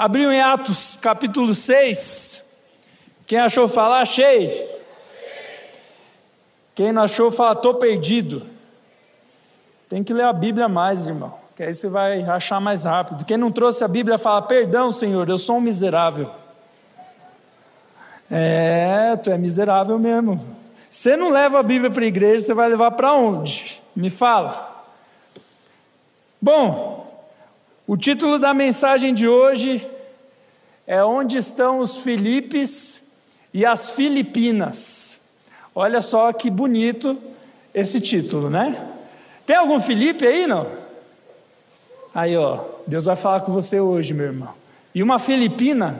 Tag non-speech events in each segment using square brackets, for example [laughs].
Abriu em Atos capítulo 6. Quem achou falar, achei. Quem não achou, fala, estou perdido. Tem que ler a Bíblia mais, irmão, que aí você vai achar mais rápido. Quem não trouxe a Bíblia, fala, perdão, Senhor, eu sou um miserável. É, tu é miserável mesmo. Você não leva a Bíblia para a igreja, você vai levar para onde? Me fala. Bom, o título da mensagem de hoje é Onde estão os Filipes e as Filipinas? Olha só que bonito esse título, né? Tem algum Felipe aí, não? Aí, ó, Deus vai falar com você hoje, meu irmão. E uma Filipina,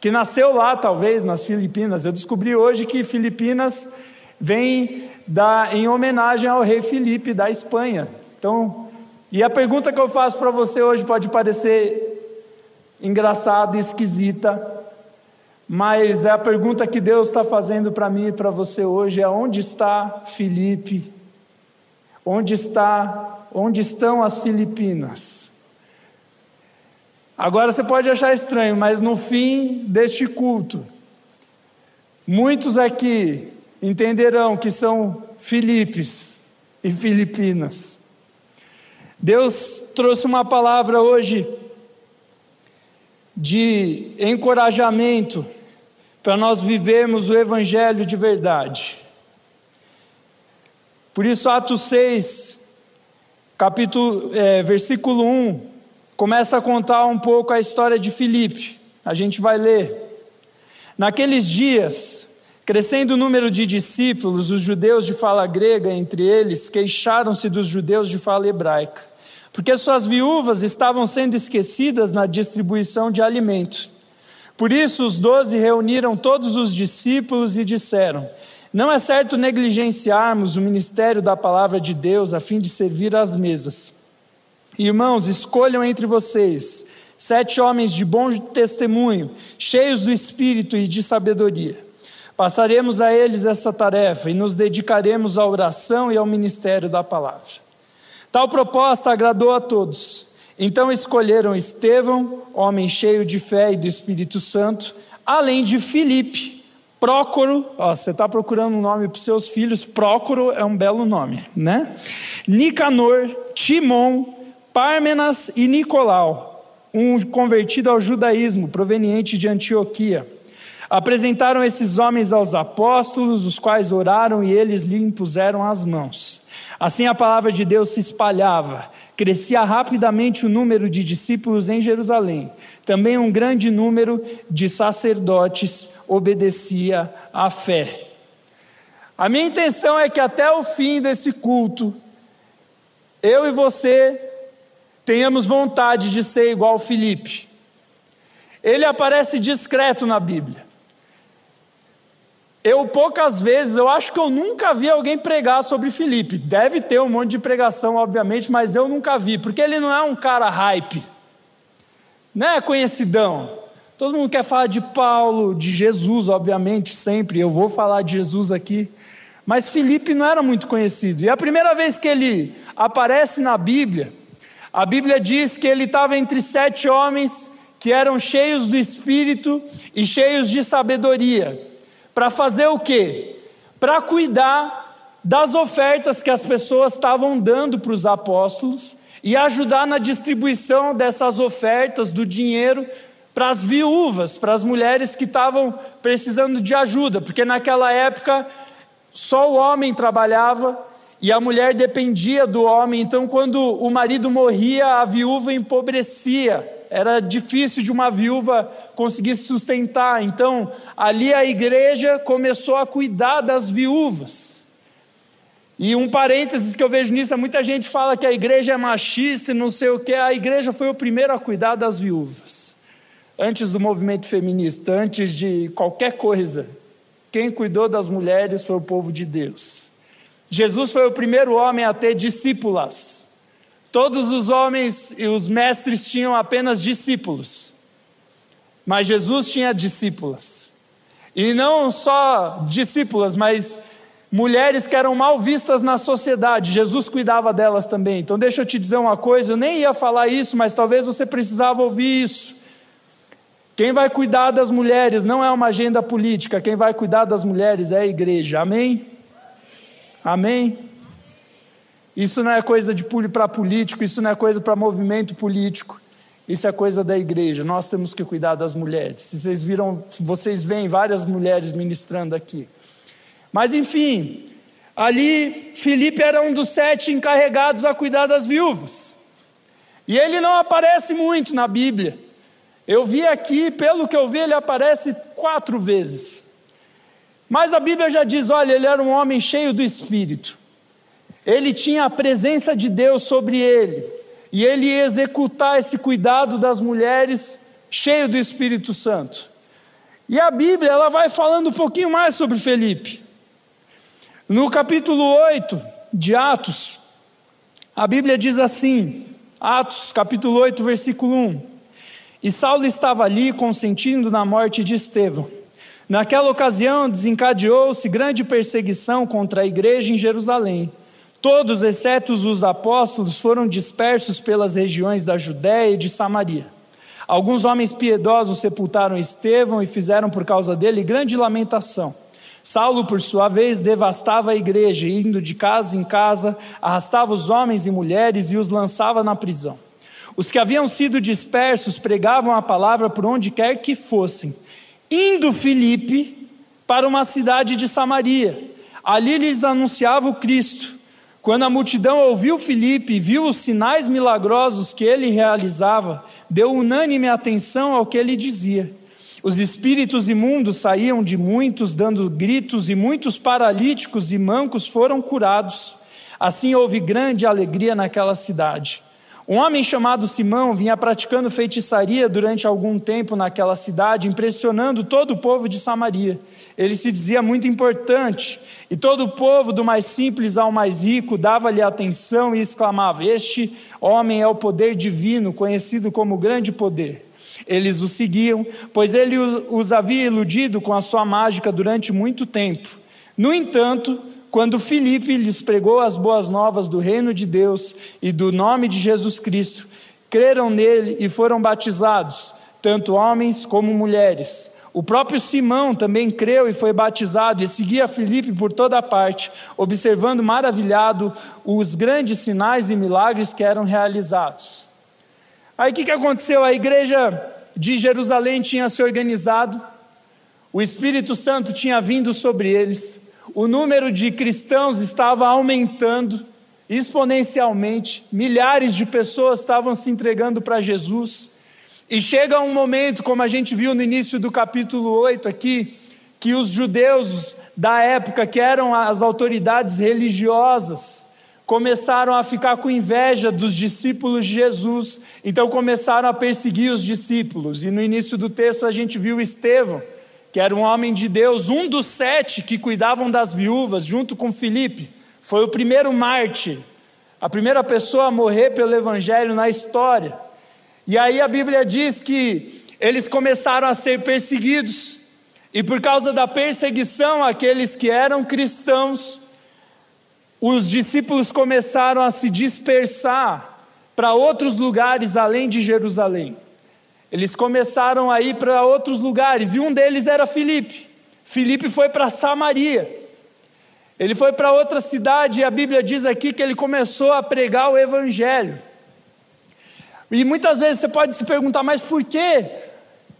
que nasceu lá, talvez, nas Filipinas. Eu descobri hoje que Filipinas vem da, em homenagem ao rei Filipe da Espanha. Então, e a pergunta que eu faço para você hoje pode parecer engraçada esquisita, mas é a pergunta que Deus está fazendo para mim e para você hoje: é onde está Filipe? Onde está, onde estão as Filipinas? Agora você pode achar estranho, mas no fim deste culto, muitos aqui entenderão que são Filipes e Filipinas. Deus trouxe uma palavra hoje de encorajamento para nós vivermos o Evangelho de verdade. Por isso, Atos 6, capítulo, é, versículo 1, começa a contar um pouco a história de Filipe. A gente vai ler. Naqueles dias, crescendo o número de discípulos, os judeus de fala grega entre eles queixaram-se dos judeus de fala hebraica, porque suas viúvas estavam sendo esquecidas na distribuição de alimento. Por isso, os doze reuniram todos os discípulos e disseram: não é certo negligenciarmos o ministério da palavra de Deus a fim de servir às mesas. Irmãos, escolham entre vocês sete homens de bom testemunho, cheios do espírito e de sabedoria. Passaremos a eles essa tarefa e nos dedicaremos à oração e ao ministério da palavra. Tal proposta agradou a todos. Então escolheram Estevão, homem cheio de fé e do Espírito Santo, além de Filipe Prócoro, você está procurando um nome para seus filhos, Prócoro é um belo nome, né? Nicanor, Timon, Pármenas e Nicolau, um convertido ao judaísmo proveniente de Antioquia. Apresentaram esses homens aos apóstolos, os quais oraram e eles lhe impuseram as mãos. Assim a palavra de Deus se espalhava, crescia rapidamente o número de discípulos em Jerusalém. Também um grande número de sacerdotes obedecia à fé. A minha intenção é que até o fim desse culto, eu e você tenhamos vontade de ser igual Felipe. Ele aparece discreto na Bíblia. Eu poucas vezes, eu acho que eu nunca vi alguém pregar sobre Felipe. Deve ter um monte de pregação, obviamente, mas eu nunca vi, porque ele não é um cara hype, não é conhecidão. Todo mundo quer falar de Paulo, de Jesus, obviamente, sempre. Eu vou falar de Jesus aqui. Mas Felipe não era muito conhecido. E a primeira vez que ele aparece na Bíblia, a Bíblia diz que ele estava entre sete homens que eram cheios do espírito e cheios de sabedoria. Para fazer o quê? Para cuidar das ofertas que as pessoas estavam dando para os apóstolos e ajudar na distribuição dessas ofertas, do dinheiro, para as viúvas, para as mulheres que estavam precisando de ajuda, porque naquela época só o homem trabalhava e a mulher dependia do homem, então quando o marido morria, a viúva empobrecia era difícil de uma viúva conseguir se sustentar. Então, ali a igreja começou a cuidar das viúvas. E um parênteses que eu vejo nisso muita gente fala que a igreja é machista e não sei o que. A igreja foi o primeiro a cuidar das viúvas. Antes do movimento feminista, antes de qualquer coisa. Quem cuidou das mulheres foi o povo de Deus. Jesus foi o primeiro homem a ter discípulas. Todos os homens e os mestres tinham apenas discípulos, mas Jesus tinha discípulas. E não só discípulas, mas mulheres que eram mal vistas na sociedade, Jesus cuidava delas também. Então, deixa eu te dizer uma coisa: eu nem ia falar isso, mas talvez você precisava ouvir isso. Quem vai cuidar das mulheres não é uma agenda política, quem vai cuidar das mulheres é a igreja. Amém? Amém? Isso não é coisa de para político, isso não é coisa para movimento político. Isso é coisa da igreja. Nós temos que cuidar das mulheres. Se vocês viram, vocês veem várias mulheres ministrando aqui. Mas enfim, ali Felipe era um dos sete encarregados a cuidar das viúvas. E ele não aparece muito na Bíblia. Eu vi aqui, pelo que eu vi, ele aparece quatro vezes. Mas a Bíblia já diz: olha, ele era um homem cheio do Espírito. Ele tinha a presença de Deus sobre ele e ele ia executar esse cuidado das mulheres cheio do Espírito Santo. E a Bíblia ela vai falando um pouquinho mais sobre Felipe. No capítulo 8 de Atos, a Bíblia diz assim, Atos, capítulo 8, versículo 1. E Saulo estava ali consentindo na morte de Estevão. Naquela ocasião desencadeou-se grande perseguição contra a igreja em Jerusalém. Todos, exceto os apóstolos, foram dispersos pelas regiões da Judéia e de Samaria. Alguns homens piedosos sepultaram Estevão e fizeram por causa dele grande lamentação. Saulo, por sua vez, devastava a igreja, indo de casa em casa, arrastava os homens e mulheres e os lançava na prisão. Os que haviam sido dispersos pregavam a palavra por onde quer que fossem, indo Filipe para uma cidade de Samaria. Ali lhes anunciava o Cristo. Quando a multidão ouviu Filipe e viu os sinais milagrosos que ele realizava, deu unânime atenção ao que ele dizia. Os espíritos imundos saíam de muitos, dando gritos, e muitos paralíticos e mancos foram curados. Assim houve grande alegria naquela cidade. Um homem chamado Simão vinha praticando feitiçaria durante algum tempo naquela cidade, impressionando todo o povo de Samaria. Ele se dizia muito importante, e todo o povo, do mais simples ao mais rico, dava-lhe atenção e exclamava: Este homem é o poder divino, conhecido como grande poder. Eles o seguiam, pois ele os havia iludido com a sua mágica durante muito tempo. No entanto, quando Filipe lhes pregou as boas novas do reino de Deus e do nome de Jesus Cristo, creram nele e foram batizados, tanto homens como mulheres. O próprio Simão também creu e foi batizado e seguia Filipe por toda parte, observando maravilhado os grandes sinais e milagres que eram realizados. Aí o que, que aconteceu? A igreja de Jerusalém tinha se organizado, o Espírito Santo tinha vindo sobre eles, o número de cristãos estava aumentando exponencialmente, milhares de pessoas estavam se entregando para Jesus. E chega um momento, como a gente viu no início do capítulo 8 aqui, que os judeus da época, que eram as autoridades religiosas, começaram a ficar com inveja dos discípulos de Jesus, então começaram a perseguir os discípulos. E no início do texto a gente viu Estevão que era um homem de Deus, um dos sete que cuidavam das viúvas, junto com Filipe, foi o primeiro mártir, a primeira pessoa a morrer pelo Evangelho na história. E aí a Bíblia diz que eles começaram a ser perseguidos, e por causa da perseguição àqueles que eram cristãos, os discípulos começaram a se dispersar para outros lugares além de Jerusalém. Eles começaram a ir para outros lugares, e um deles era Filipe. Filipe foi para Samaria. Ele foi para outra cidade, e a Bíblia diz aqui que ele começou a pregar o Evangelho. E muitas vezes você pode se perguntar, mas por que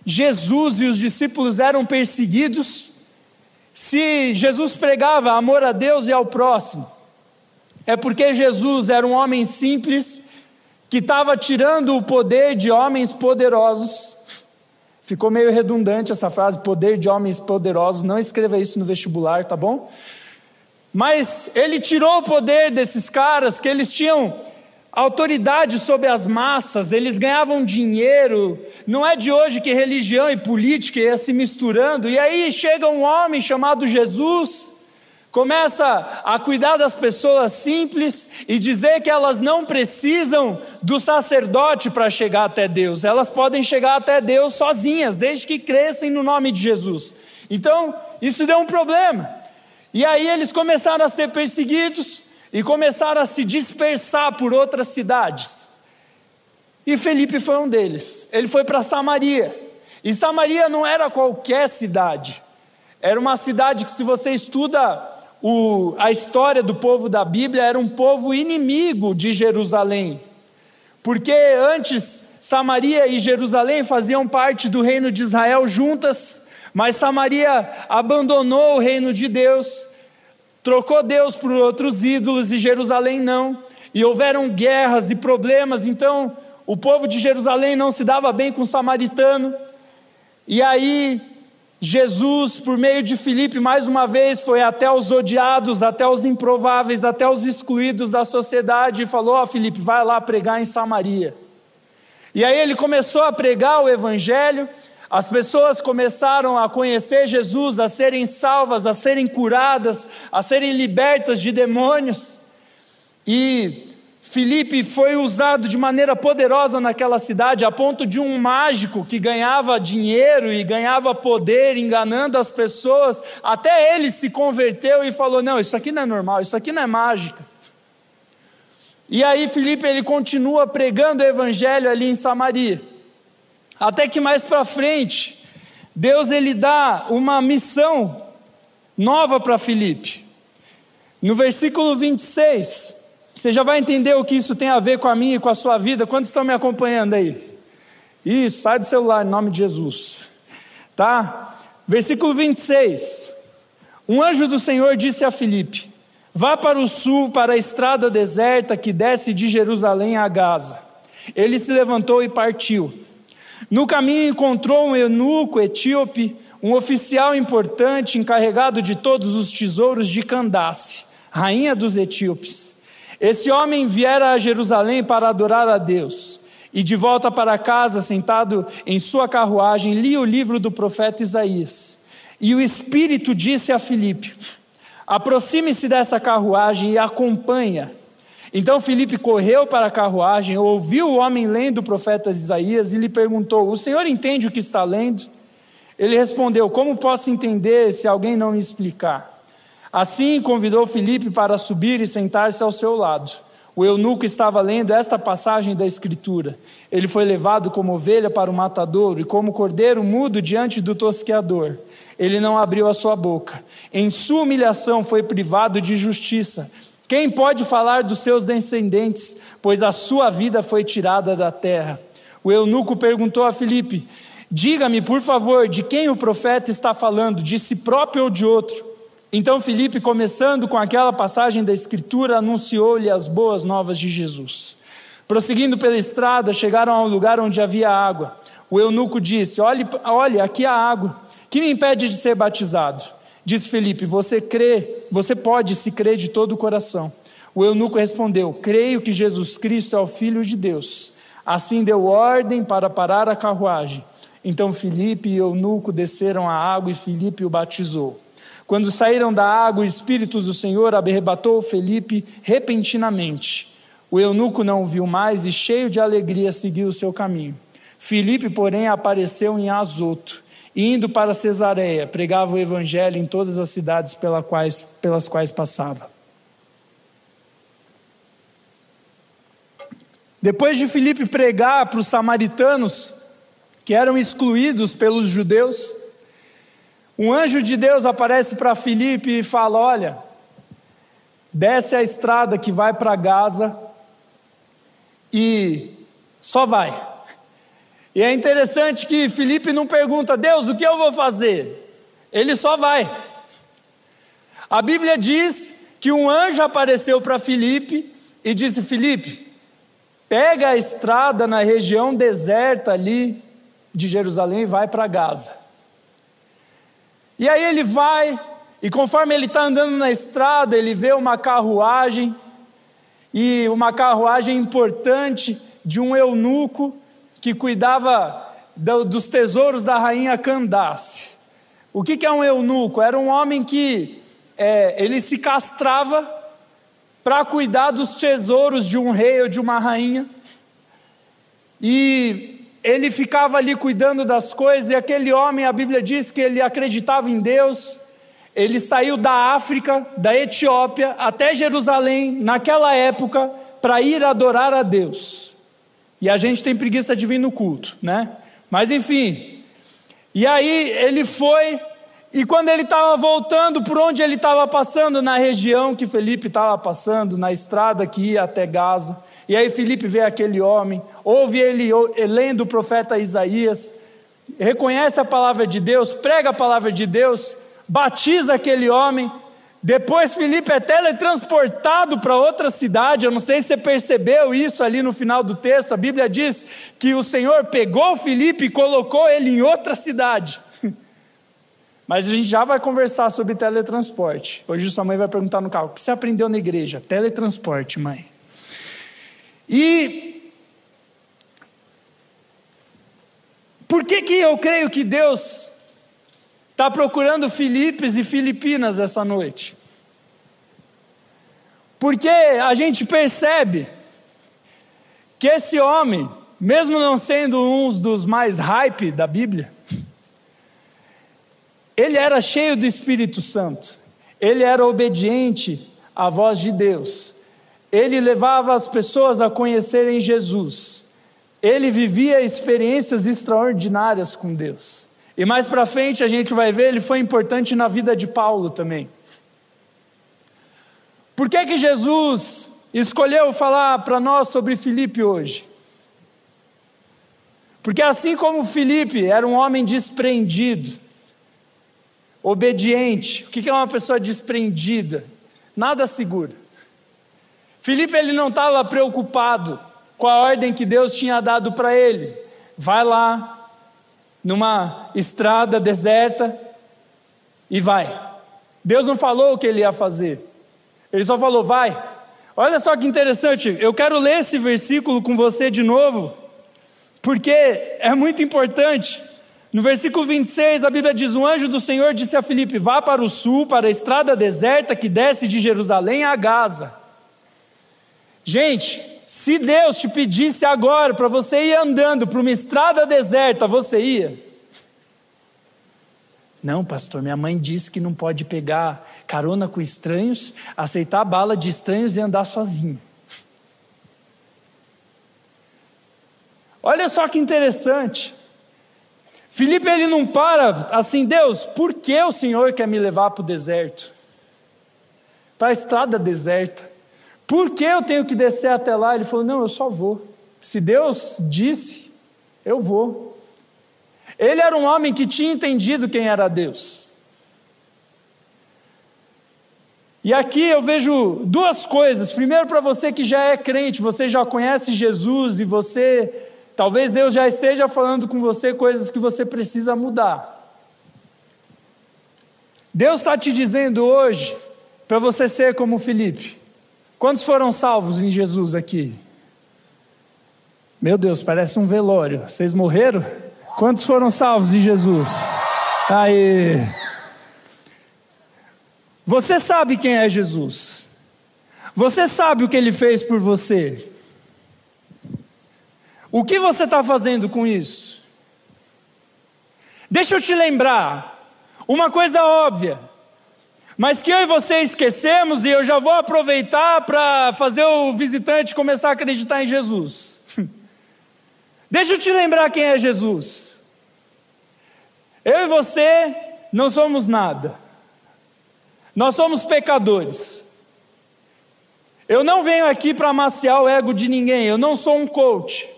Jesus e os discípulos eram perseguidos se Jesus pregava amor a Deus e ao próximo? É porque Jesus era um homem simples que estava tirando o poder de homens poderosos. Ficou meio redundante essa frase, poder de homens poderosos. Não escreva isso no vestibular, tá bom? Mas ele tirou o poder desses caras que eles tinham autoridade sobre as massas, eles ganhavam dinheiro. Não é de hoje que religião e política ia se misturando. E aí chega um homem chamado Jesus Começa a cuidar das pessoas simples e dizer que elas não precisam do sacerdote para chegar até Deus, elas podem chegar até Deus sozinhas, desde que crescem no nome de Jesus. Então, isso deu um problema. E aí eles começaram a ser perseguidos e começaram a se dispersar por outras cidades. E Felipe foi um deles. Ele foi para Samaria. E Samaria não era qualquer cidade, era uma cidade que, se você estuda o, a história do povo da Bíblia, era um povo inimigo de Jerusalém. Porque antes Samaria e Jerusalém faziam parte do reino de Israel juntas, mas Samaria abandonou o reino de Deus, trocou Deus por outros ídolos e Jerusalém não, e houveram guerras e problemas, então o povo de Jerusalém não se dava bem com o samaritano, e aí Jesus, por meio de Filipe, mais uma vez foi até os odiados, até os improváveis, até os excluídos da sociedade e falou: Ó oh, Filipe, vai lá pregar em Samaria. E aí ele começou a pregar o Evangelho, as pessoas começaram a conhecer Jesus, a serem salvas, a serem curadas, a serem libertas de demônios. E Filipe foi usado de maneira poderosa naquela cidade, a ponto de um mágico que ganhava dinheiro e ganhava poder enganando as pessoas, até ele se converteu e falou: Não, isso aqui não é normal, isso aqui não é mágica. E aí Filipe ele continua pregando o evangelho ali em Samaria. Até que mais para frente, Deus ele dá uma missão nova para Filipe. No versículo 26, você já vai entender o que isso tem a ver com a minha e com a sua vida. Quantos estão me acompanhando aí? Isso, sai do celular em nome de Jesus. Tá? Versículo 26. Um anjo do Senhor disse a Filipe: Vá para o sul, para a estrada deserta que desce de Jerusalém a Gaza. Ele se levantou e partiu. No caminho encontrou um eunuco etíope, um oficial importante encarregado de todos os tesouros de Candace, rainha dos etíopes. Esse homem viera a Jerusalém para adorar a Deus, e de volta para casa, sentado em sua carruagem, lia o livro do profeta Isaías. E o Espírito disse a Filipe: Aproxime-se dessa carruagem e acompanha. Então Filipe correu para a carruagem, ouviu o homem lendo o profeta Isaías e lhe perguntou: O senhor entende o que está lendo? Ele respondeu: Como posso entender se alguém não me explicar? Assim convidou Filipe para subir e sentar-se ao seu lado. O eunuco estava lendo esta passagem da Escritura. Ele foi levado como ovelha para o matadouro e como cordeiro mudo diante do tosqueador. Ele não abriu a sua boca. Em sua humilhação foi privado de justiça. Quem pode falar dos seus descendentes, pois a sua vida foi tirada da terra? O eunuco perguntou a Filipe: Diga-me, por favor, de quem o profeta está falando, de si próprio ou de outro? Então Filipe, começando com aquela passagem da Escritura, anunciou-lhe as boas novas de Jesus. Prosseguindo pela estrada, chegaram a um lugar onde havia água. O eunuco disse: Olhe, olhe, aqui há água. Que me impede de ser batizado? Disse Felipe: Você crê, você pode se crer de todo o coração. O eunuco respondeu: Creio que Jesus Cristo é o Filho de Deus. Assim deu ordem para parar a carruagem. Então Felipe e o eunuco desceram a água e Felipe o batizou. Quando saíram da água, o Espírito do Senhor arrebatou Felipe repentinamente. O eunuco não o viu mais e, cheio de alegria, seguiu o seu caminho. Felipe, porém, apareceu em Azoto. Indo para Cesareia, pregava o evangelho em todas as cidades pelas quais, pelas quais passava. Depois de Filipe pregar para os samaritanos, que eram excluídos pelos judeus, um anjo de Deus aparece para Filipe e fala: Olha, desce a estrada que vai para Gaza e só vai. E é interessante que Filipe não pergunta, Deus, o que eu vou fazer? Ele só vai. A Bíblia diz que um anjo apareceu para Filipe e disse: Filipe, pega a estrada na região deserta ali de Jerusalém e vai para Gaza. E aí ele vai, e conforme ele está andando na estrada, ele vê uma carruagem, e uma carruagem importante de um eunuco que cuidava do, dos tesouros da rainha Candace. O que, que é um eunuco? Era um homem que é, ele se castrava para cuidar dos tesouros de um rei ou de uma rainha. E ele ficava ali cuidando das coisas, e aquele homem, a Bíblia diz que ele acreditava em Deus, ele saiu da África, da Etiópia, até Jerusalém, naquela época, para ir adorar a Deus. E a gente tem preguiça de vir no culto, né? Mas enfim, E aí ele foi, e quando ele estava voltando por onde ele estava passando, na região que Felipe estava passando, na estrada que ia até Gaza, e aí Felipe vê aquele homem, ouve ele lendo o profeta Isaías, reconhece a palavra de Deus, prega a palavra de Deus, batiza aquele homem, depois Felipe é teletransportado para outra cidade. Eu não sei se você percebeu isso ali no final do texto. A Bíblia diz que o Senhor pegou Felipe e colocou ele em outra cidade. [laughs] Mas a gente já vai conversar sobre teletransporte. Hoje sua mãe vai perguntar no carro: o que você aprendeu na igreja? Teletransporte, mãe. E por que, que eu creio que Deus está procurando Filipes e Filipinas essa noite. Porque a gente percebe que esse homem, mesmo não sendo um dos mais hype da Bíblia, ele era cheio do Espírito Santo, ele era obediente à voz de Deus, ele levava as pessoas a conhecerem Jesus, ele vivia experiências extraordinárias com Deus. E mais para frente a gente vai ver, ele foi importante na vida de Paulo também. Por que que Jesus escolheu falar para nós sobre Filipe hoje? Porque assim como Filipe era um homem desprendido, obediente, o que é uma pessoa desprendida? Nada segura. Filipe ele não estava preocupado com a ordem que Deus tinha dado para ele. Vai lá, numa estrada deserta e vai. Deus não falou o que ele ia fazer, ele só falou: vai. Olha só que interessante, eu quero ler esse versículo com você de novo, porque é muito importante. No versículo 26, a Bíblia diz: O anjo do Senhor disse a Filipe: Vá para o sul, para a estrada deserta que desce de Jerusalém a Gaza. Gente, se Deus te pedisse agora para você ir andando para uma estrada deserta, você ia? Não, pastor, minha mãe disse que não pode pegar carona com estranhos, aceitar bala de estranhos e andar sozinho. Olha só que interessante. Felipe ele não para assim, Deus, por que o Senhor quer me levar para o deserto? Para a estrada deserta. Por que eu tenho que descer até lá? Ele falou: Não, eu só vou. Se Deus disse, eu vou. Ele era um homem que tinha entendido quem era Deus. E aqui eu vejo duas coisas. Primeiro, para você que já é crente, você já conhece Jesus e você, talvez Deus já esteja falando com você coisas que você precisa mudar. Deus está te dizendo hoje para você ser como Felipe. Quantos foram salvos em Jesus aqui? Meu Deus, parece um velório. Vocês morreram? Quantos foram salvos em Jesus? Aí. Você sabe quem é Jesus. Você sabe o que ele fez por você. O que você está fazendo com isso? Deixa eu te lembrar uma coisa óbvia mas que eu e você esquecemos, e eu já vou aproveitar para fazer o visitante começar a acreditar em Jesus. [laughs] Deixa eu te lembrar quem é Jesus. Eu e você não somos nada, nós somos pecadores. Eu não venho aqui para amaciar o ego de ninguém, eu não sou um coach.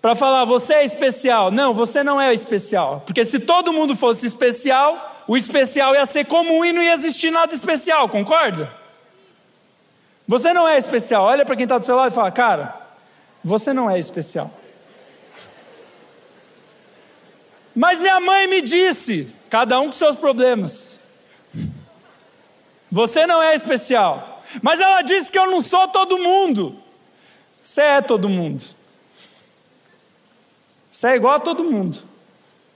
Para falar, você é especial. Não, você não é especial. Porque se todo mundo fosse especial, o especial ia ser comum e não ia existir nada especial, concorda? Você não é especial. Olha para quem está do seu lado e fala, cara, você não é especial. Mas minha mãe me disse, cada um com seus problemas. Você não é especial. Mas ela disse que eu não sou todo mundo. Você é todo mundo. Você é igual a todo mundo.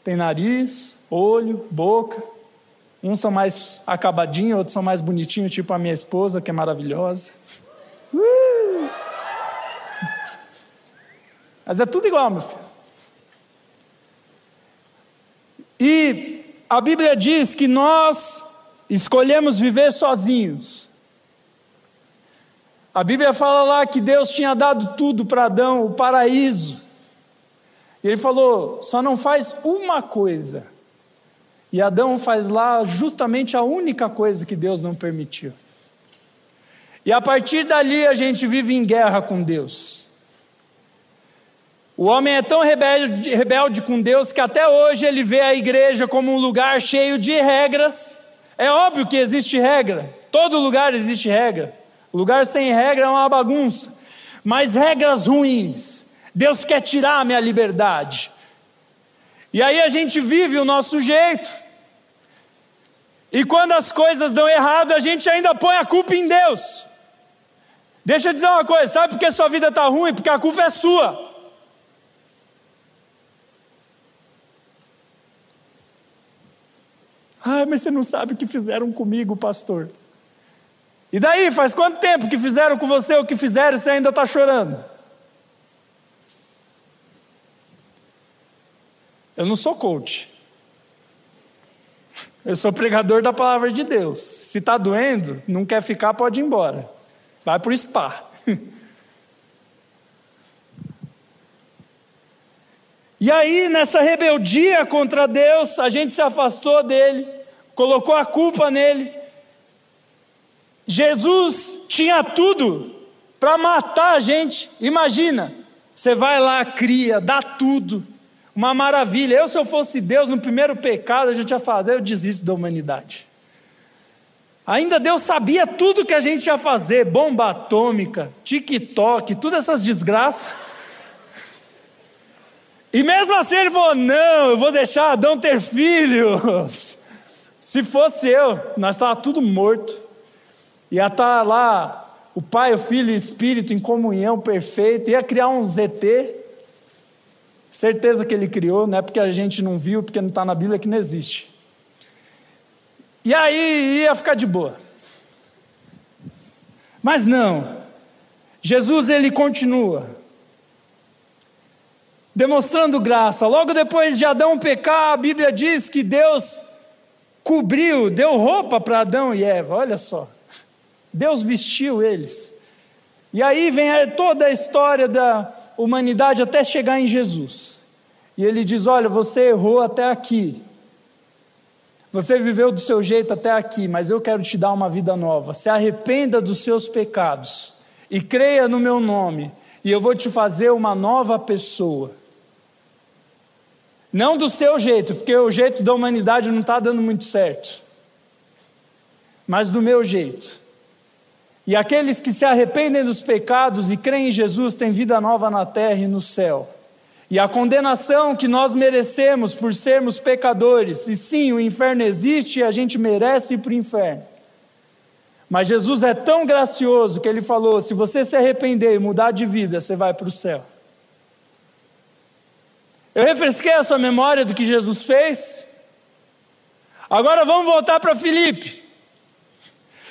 Tem nariz, olho, boca, Uns são mais acabadinhos, outros são mais bonitinhos, tipo a minha esposa, que é maravilhosa. Uh! Mas é tudo igual, meu filho. E a Bíblia diz que nós escolhemos viver sozinhos. A Bíblia fala lá que Deus tinha dado tudo para Adão, o paraíso. E ele falou: só não faz uma coisa. E Adão faz lá justamente a única coisa que Deus não permitiu. E a partir dali a gente vive em guerra com Deus. O homem é tão rebelde, rebelde, com Deus que até hoje ele vê a igreja como um lugar cheio de regras. É óbvio que existe regra, todo lugar existe regra. Lugar sem regra é uma bagunça, mas regras ruins. Deus quer tirar a minha liberdade. E aí a gente vive o nosso jeito. E quando as coisas dão errado, a gente ainda põe a culpa em Deus. Deixa eu dizer uma coisa: sabe por que sua vida está ruim? Porque a culpa é sua. Ai, mas você não sabe o que fizeram comigo, pastor. E daí, faz quanto tempo que fizeram com você o que fizeram e você ainda está chorando? Eu não sou coach. Eu sou pregador da palavra de Deus. Se está doendo, não quer ficar, pode ir embora. Vai para o spa. [laughs] E aí, nessa rebeldia contra Deus, a gente se afastou dele, colocou a culpa nele. Jesus tinha tudo para matar a gente. Imagina, você vai lá, cria, dá tudo, uma maravilha. Eu, se eu fosse Deus, no primeiro pecado, eu já tinha falado, eu desisto da humanidade. Ainda Deus sabia tudo que a gente ia fazer: bomba atômica, TikTok, todas essas desgraças. E mesmo assim ele falou: Não, eu vou deixar Adão ter filhos. Se fosse eu, nós estávamos tudo morto. Ia estar tá lá o Pai, o Filho e o Espírito em comunhão perfeita. Ia criar um ZT. Certeza que ele criou, não é porque a gente não viu, porque não está na Bíblia que não existe. E aí ia ficar de boa. Mas não. Jesus ele continua demonstrando graça. Logo depois de Adão pecar, a Bíblia diz que Deus cobriu, deu roupa para Adão e Eva, olha só. Deus vestiu eles. E aí vem toda a história da humanidade até chegar em Jesus. E ele diz: Olha, você errou até aqui. Você viveu do seu jeito até aqui, mas eu quero te dar uma vida nova. Se arrependa dos seus pecados e creia no meu nome, e eu vou te fazer uma nova pessoa. Não do seu jeito, porque o jeito da humanidade não está dando muito certo, mas do meu jeito. E aqueles que se arrependem dos pecados e creem em Jesus têm vida nova na terra e no céu. E a condenação que nós merecemos por sermos pecadores, e sim, o inferno existe e a gente merece ir para o inferno. Mas Jesus é tão gracioso que ele falou: se você se arrepender e mudar de vida, você vai para o céu. Eu refresquei a sua memória do que Jesus fez. Agora vamos voltar para Filipe.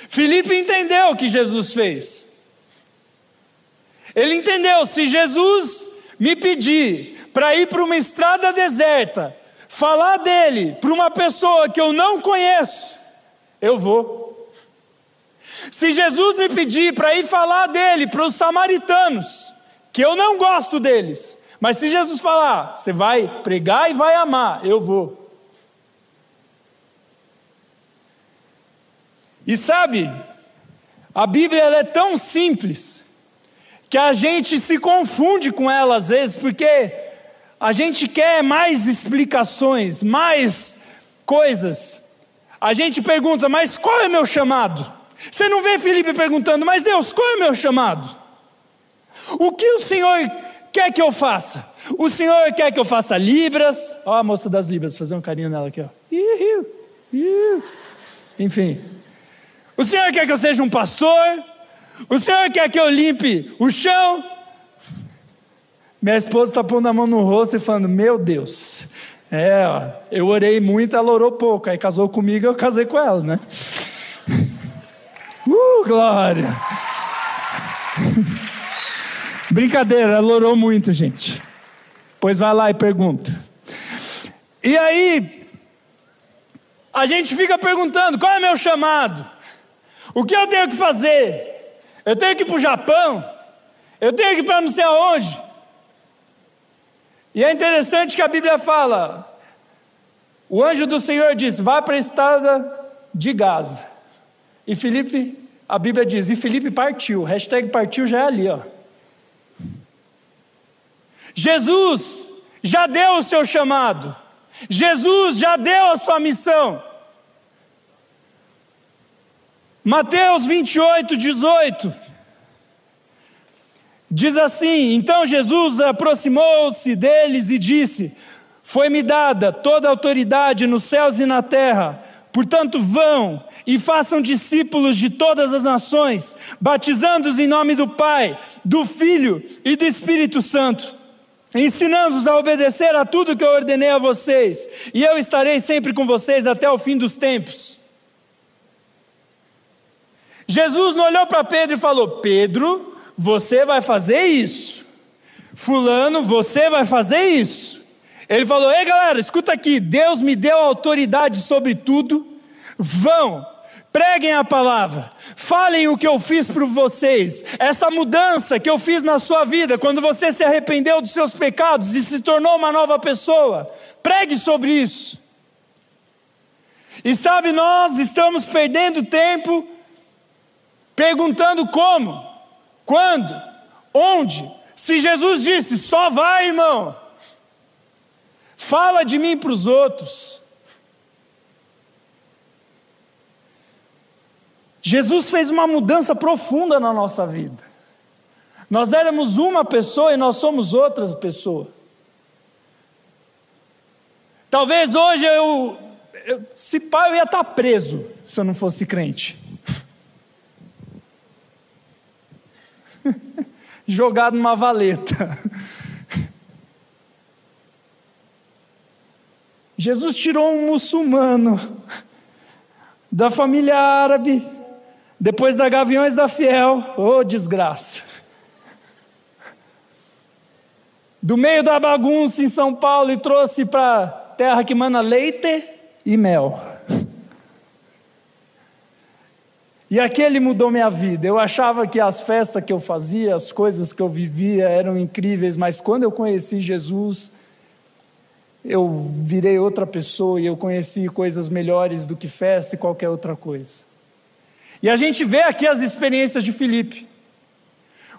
Filipe entendeu o que Jesus fez. Ele entendeu: se Jesus me pedir para ir para uma estrada deserta, falar dele para uma pessoa que eu não conheço, eu vou. Se Jesus me pedir para ir falar dele para os samaritanos, que eu não gosto deles, mas se Jesus falar, você vai pregar e vai amar, eu vou. E sabe, a Bíblia é tão simples que a gente se confunde com ela às vezes, porque a gente quer mais explicações, mais coisas. A gente pergunta, mas qual é meu chamado? Você não vê Felipe perguntando, mas Deus, qual é meu chamado? O que o Senhor quer que eu faça? O Senhor quer que eu faça libras. Ó, a moça das libras, fazer um carinho nela aqui, ó. Enfim. O Senhor quer que eu seja um pastor? O Senhor quer que eu limpe o chão? Minha esposa está pondo a mão no rosto e falando: Meu Deus, é, ó, eu orei muito, ela orou pouco. Aí casou comigo, eu casei com ela, né? [laughs] Uh, glória! [laughs] Brincadeira, ela orou muito, gente. Pois vai lá e pergunta. E aí, a gente fica perguntando: qual é meu chamado? O que eu tenho que fazer? Eu tenho que ir para o Japão? Eu tenho que ir para não sei aonde? E é interessante que a Bíblia fala: o anjo do Senhor diz, vá para a estrada de Gaza. E Felipe, a Bíblia diz, e Felipe partiu. Hashtag partiu já é ali, ó. Jesus já deu o seu chamado. Jesus já deu a sua missão. Mateus 28, 18. Diz assim: Então Jesus aproximou-se deles e disse: Foi-me dada toda a autoridade nos céus e na terra. Portanto, vão e façam discípulos de todas as nações, batizando-os em nome do Pai, do Filho e do Espírito Santo, ensinando-os a obedecer a tudo que eu ordenei a vocês, e eu estarei sempre com vocês até o fim dos tempos. Jesus não olhou para Pedro e falou: Pedro, você vai fazer isso. Fulano, você vai fazer isso. Ele falou: Ei galera, escuta aqui. Deus me deu autoridade sobre tudo. Vão, preguem a palavra, falem o que eu fiz para vocês, essa mudança que eu fiz na sua vida, quando você se arrependeu dos seus pecados e se tornou uma nova pessoa, pregue sobre isso. E sabe, nós estamos perdendo tempo perguntando como, quando? Onde? Se Jesus disse, só vai, irmão. Fala de mim para os outros. Jesus fez uma mudança profunda na nossa vida. Nós éramos uma pessoa e nós somos outra pessoa. Talvez hoje eu, eu se pai eu ia estar preso se eu não fosse crente. [laughs] jogado numa valeta. Jesus tirou um muçulmano da família árabe, depois da Gaviões da Fiel, oh desgraça. Do meio da bagunça em São Paulo e trouxe para terra que mana leite e mel. E aquele mudou minha vida. Eu achava que as festas que eu fazia, as coisas que eu vivia eram incríveis, mas quando eu conheci Jesus, eu virei outra pessoa e eu conheci coisas melhores do que festa e qualquer outra coisa. E a gente vê aqui as experiências de Filipe.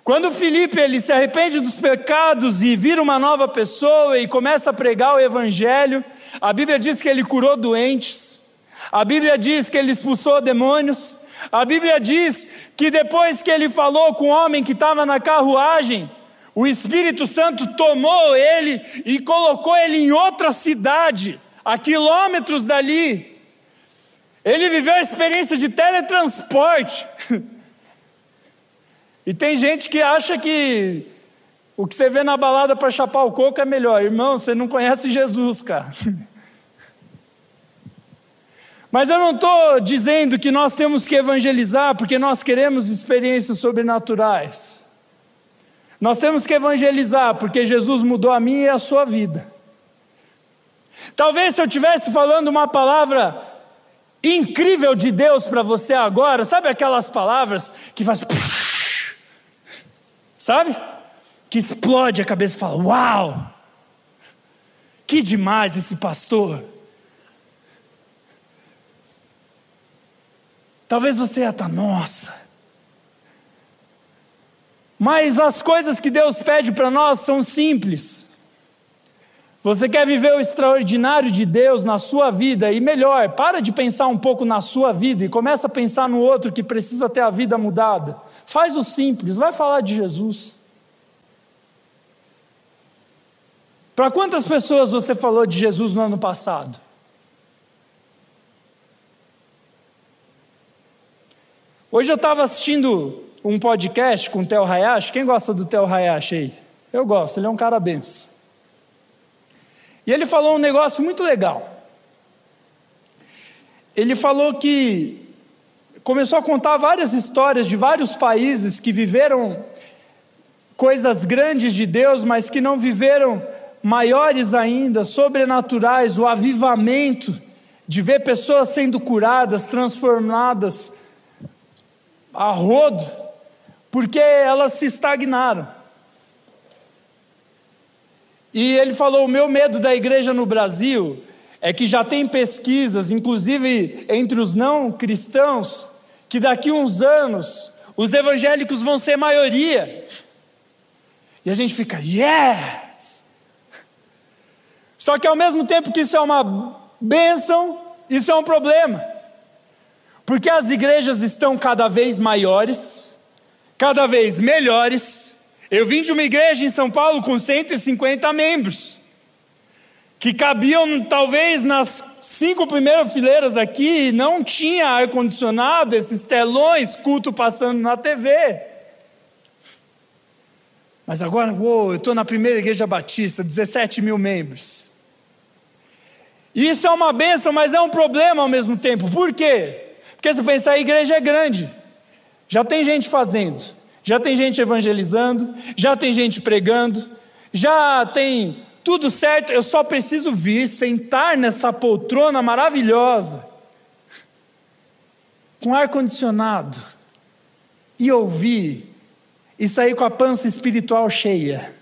Quando Filipe ele se arrepende dos pecados e vira uma nova pessoa e começa a pregar o evangelho, a Bíblia diz que ele curou doentes. A Bíblia diz que ele expulsou demônios. A Bíblia diz que depois que ele falou com o homem que estava na carruagem, o Espírito Santo tomou ele e colocou ele em outra cidade, a quilômetros dali. Ele viveu a experiência de teletransporte. [laughs] e tem gente que acha que o que você vê na balada para chapar o coco é melhor. Irmão, você não conhece Jesus, cara. [laughs] Mas eu não estou dizendo que nós temos que evangelizar porque nós queremos experiências sobrenaturais. Nós temos que evangelizar porque Jesus mudou a minha e a sua vida. Talvez se eu estivesse falando uma palavra incrível de Deus para você agora, sabe aquelas palavras que faz. [laughs] Sabe? Que explode a cabeça e fala: Uau! Que demais esse pastor! Talvez você ia estar, nossa. Mas as coisas que Deus pede para nós são simples. Você quer viver o extraordinário de Deus na sua vida e melhor, para de pensar um pouco na sua vida e começa a pensar no outro que precisa ter a vida mudada. Faz o simples, vai falar de Jesus. Para quantas pessoas você falou de Jesus no ano passado? Hoje eu estava assistindo um podcast com o Theo Hayashi. Quem gosta do Theo Hayashi aí? Eu gosto, ele é um cara benção. E ele falou um negócio muito legal. Ele falou que começou a contar várias histórias de vários países que viveram coisas grandes de Deus, mas que não viveram maiores ainda, sobrenaturais, o avivamento de ver pessoas sendo curadas, transformadas a rodo, porque elas se estagnaram. E ele falou: o meu medo da igreja no Brasil é que já tem pesquisas, inclusive entre os não cristãos, que daqui a uns anos os evangélicos vão ser maioria. E a gente fica, yes! Só que ao mesmo tempo que isso é uma bênção, isso é um problema. Porque as igrejas estão cada vez maiores, cada vez melhores. Eu vim de uma igreja em São Paulo com 150 membros, que cabiam talvez nas cinco primeiras fileiras aqui, e não tinha ar-condicionado, esses telões, culto passando na TV. Mas agora, uou, eu estou na primeira igreja batista, 17 mil membros. Isso é uma bênção, mas é um problema ao mesmo tempo. Por quê? Porque você pensa, a igreja é grande, já tem gente fazendo, já tem gente evangelizando, já tem gente pregando, já tem tudo certo, eu só preciso vir, sentar nessa poltrona maravilhosa, com ar-condicionado, e ouvir, e sair com a pança espiritual cheia.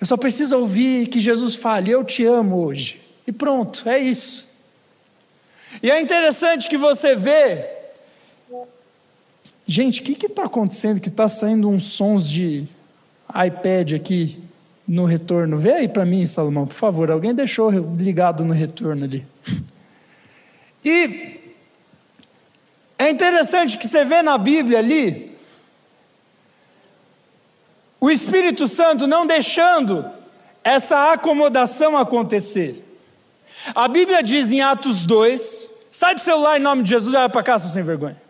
Eu só preciso ouvir que Jesus fale: Eu te amo hoje. E pronto, é isso. E é interessante que você vê. Gente, o que está acontecendo que está saindo uns sons de iPad aqui no retorno? Vê aí para mim, Salomão, por favor. Alguém deixou ligado no retorno ali. [laughs] E é interessante que você vê na Bíblia ali o Espírito Santo não deixando essa acomodação acontecer. A Bíblia diz em Atos 2, sai do celular em nome de Jesus e vai para casa sem vergonha.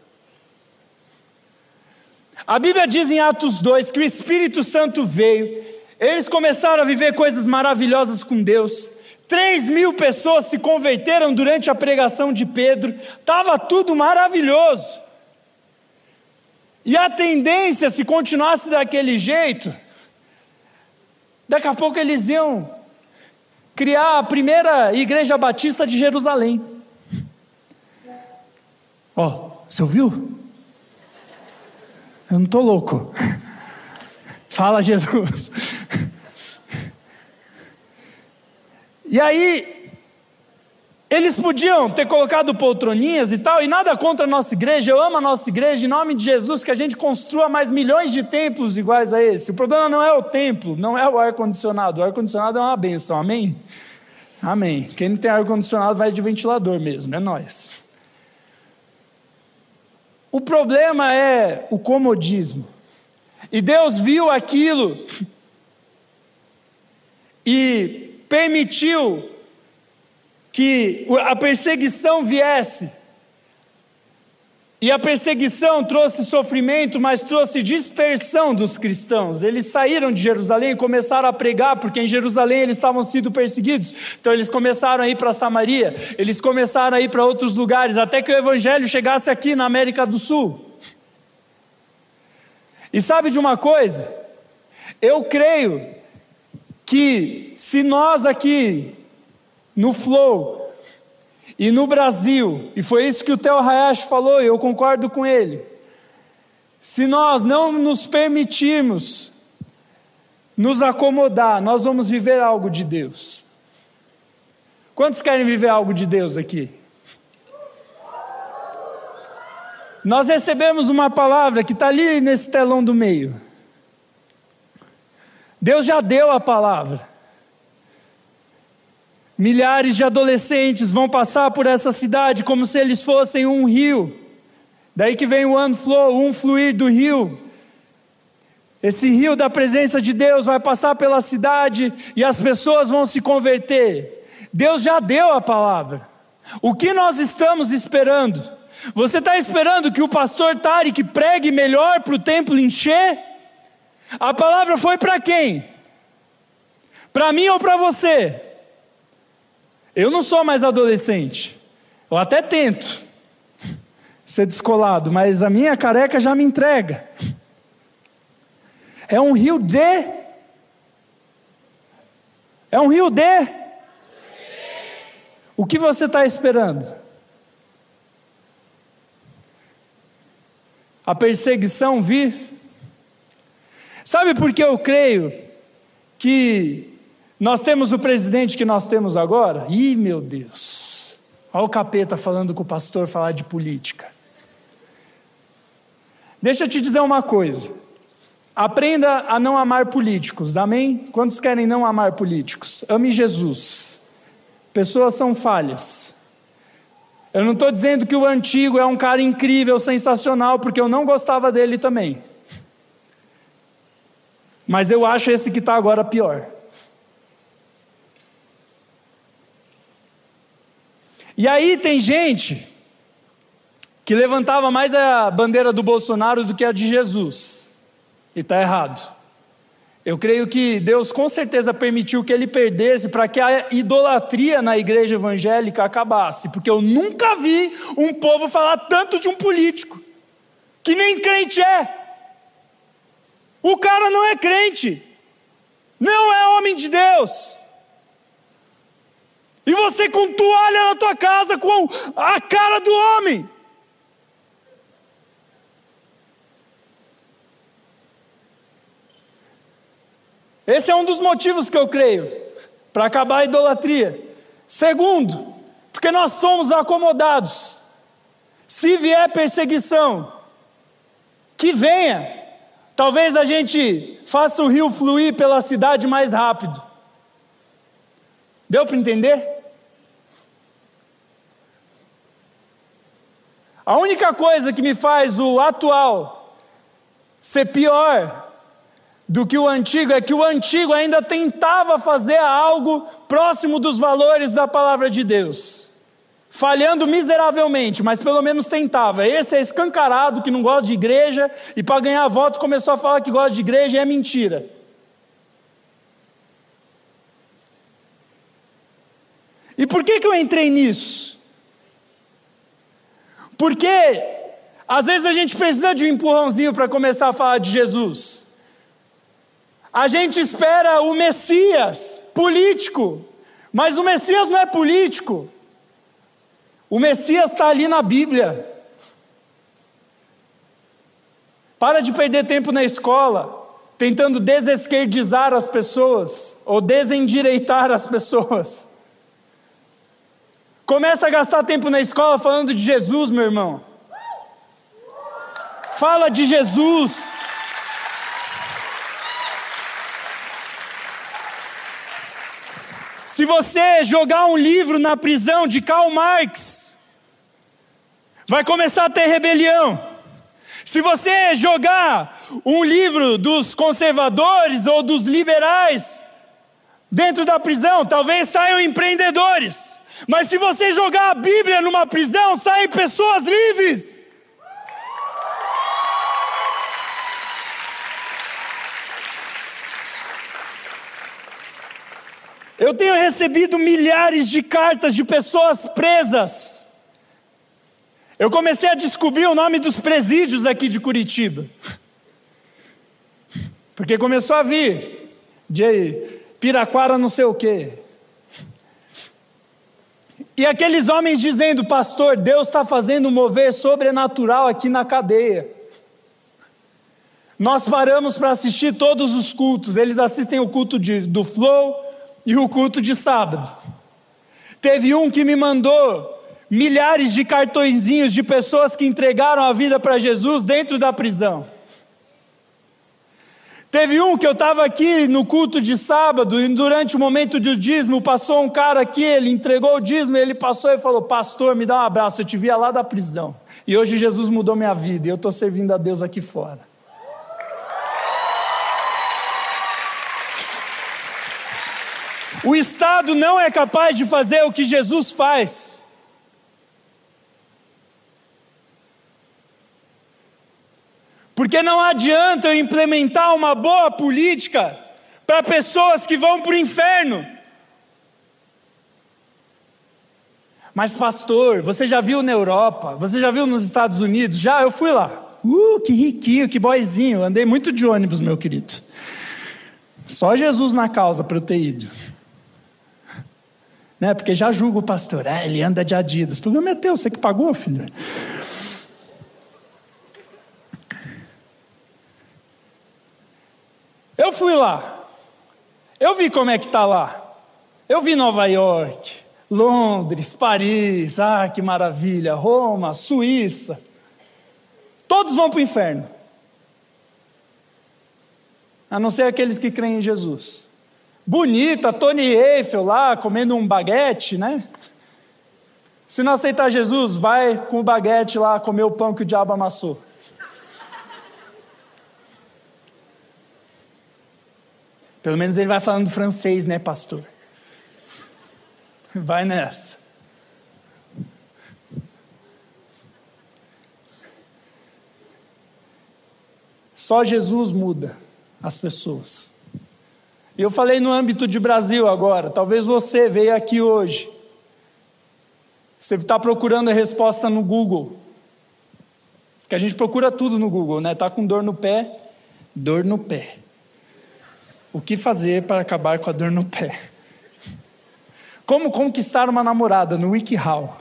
A Bíblia diz em Atos 2 que o Espírito Santo veio, eles começaram a viver coisas maravilhosas com Deus. Três mil pessoas se converteram durante a pregação de Pedro, estava tudo maravilhoso. E a tendência, se continuasse daquele jeito, daqui a pouco eles iam criar a primeira igreja batista de Jerusalém. Ó, oh, você ouviu? Eu não estou louco. [laughs] Fala Jesus. [laughs] E aí, eles podiam ter colocado poltroninhas e tal, e nada contra a nossa igreja, eu amo a nossa igreja, em nome de Jesus, que a gente construa mais milhões de templos iguais a esse. O problema não é o templo, não é o ar-condicionado, o ar-condicionado é uma benção, amém? Amém. Quem não tem ar-condicionado vai de ventilador mesmo, é nós. O problema é o comodismo. E Deus viu aquilo e permitiu que a perseguição viesse. E a perseguição trouxe sofrimento, mas trouxe dispersão dos cristãos. Eles saíram de Jerusalém e começaram a pregar, porque em Jerusalém eles estavam sendo perseguidos. Então eles começaram a ir para Samaria, eles começaram a ir para outros lugares, até que o evangelho chegasse aqui na América do Sul. E sabe de uma coisa? Eu creio que se nós aqui no Flow e no Brasil, e foi isso que o Theo Hayashi falou, e eu concordo com ele. Se nós não nos permitirmos nos acomodar, nós vamos viver algo de Deus. Quantos querem viver algo de Deus aqui? Nós recebemos uma palavra que está ali nesse telão do meio. Deus já deu a palavra. Milhares de adolescentes vão passar por essa cidade como se eles fossem um rio. Daí que vem o one flow, um fluir do rio. Esse rio da presença de Deus vai passar pela cidade e as pessoas vão se converter. Deus já deu a palavra. O que nós estamos esperando? Você está esperando que o pastor Tarek pregue melhor para o templo encher? A palavra foi para quem? Para mim ou para você? Eu não sou mais adolescente. Eu até tento [laughs] ser descolado, mas a minha careca já me entrega. É um rio de. É um rio de. O que você está esperando? A perseguição vir? Sabe por que eu creio que nós temos o presidente que nós temos agora? Ih, meu Deus. Olha o capeta falando com o pastor falar de política. Deixa eu te dizer uma coisa. Aprenda a não amar políticos, amém? Quantos querem não amar políticos? Ame Jesus. Pessoas são falhas. Eu não estou dizendo que o antigo é um cara incrível, sensacional, porque eu não gostava dele também. Mas eu acho esse que está agora pior. E aí tem gente que levantava mais a bandeira do Bolsonaro do que a de Jesus. E está errado. Eu creio que Deus com certeza permitiu que ele perdesse para que a idolatria na igreja evangélica acabasse, porque eu nunca vi um povo falar tanto de um político, que nem crente é. O cara não é crente, não é homem de Deus. E você com toalha na tua casa com a cara do homem. Esse é um dos motivos que eu creio para acabar a idolatria. Segundo, porque nós somos acomodados. Se vier perseguição, que venha. Talvez a gente faça o rio fluir pela cidade mais rápido. Deu para entender? A única coisa que me faz o atual ser pior do que o antigo é que o antigo ainda tentava fazer algo próximo dos valores da palavra de Deus. Falhando miseravelmente, mas pelo menos tentava. Esse é escancarado que não gosta de igreja e para ganhar voto começou a falar que gosta de igreja e é mentira. E por que, que eu entrei nisso? Porque às vezes a gente precisa de um empurrãozinho para começar a falar de Jesus. A gente espera o Messias político, mas o Messias não é político. O Messias está ali na Bíblia. Para de perder tempo na escola, tentando desesquerdizar as pessoas ou desendireitar as pessoas. Começa a gastar tempo na escola falando de Jesus, meu irmão. Fala de Jesus. Se você jogar um livro na prisão de Karl Marx, vai começar a ter rebelião. Se você jogar um livro dos conservadores ou dos liberais dentro da prisão, talvez saiam empreendedores. Mas se você jogar a Bíblia numa prisão, saem pessoas livres. Eu tenho recebido milhares de cartas de pessoas presas. Eu comecei a descobrir o nome dos presídios aqui de Curitiba. Porque começou a vir de Piraquara não sei o quê. E aqueles homens dizendo, pastor, Deus está fazendo mover sobrenatural aqui na cadeia. Nós paramos para assistir todos os cultos. Eles assistem o culto de, do Flow, e o culto de sábado. Teve um que me mandou milhares de cartõezinhos de pessoas que entregaram a vida para Jesus dentro da prisão. Teve um que eu estava aqui no culto de sábado e durante o momento do dízimo passou um cara aqui, ele entregou o dízimo, ele passou e falou: Pastor, me dá um abraço, eu te via lá da prisão. E hoje Jesus mudou minha vida e eu estou servindo a Deus aqui fora. O Estado não é capaz de fazer o que Jesus faz. Porque não adianta eu implementar uma boa política para pessoas que vão para o inferno. Mas, pastor, você já viu na Europa? Você já viu nos Estados Unidos? Já, eu fui lá. Uh, que riquinho, que boizinho. Andei muito de ônibus, meu querido. Só Jesus na causa para eu ter ido né? Porque já julga o pastor, ah, ele anda de Adidas. O problema é teu, você que pagou, filho. Eu fui lá. Eu vi como é que está lá. Eu vi Nova York, Londres, Paris, ah, que maravilha, Roma, Suíça. Todos vão para o inferno. A não ser aqueles que creem em Jesus. Bonita, Tony Eiffel lá comendo um baguete, né? Se não aceitar Jesus, vai com o baguete lá comer o pão que o diabo amassou. Pelo menos ele vai falando francês, né, pastor? Vai nessa. Só Jesus muda as pessoas. Eu falei no âmbito de Brasil agora. Talvez você veio aqui hoje. Você está procurando a resposta no Google. Que a gente procura tudo no Google, né? Tá com dor no pé, dor no pé. O que fazer para acabar com a dor no pé? Como conquistar uma namorada no WikiHow.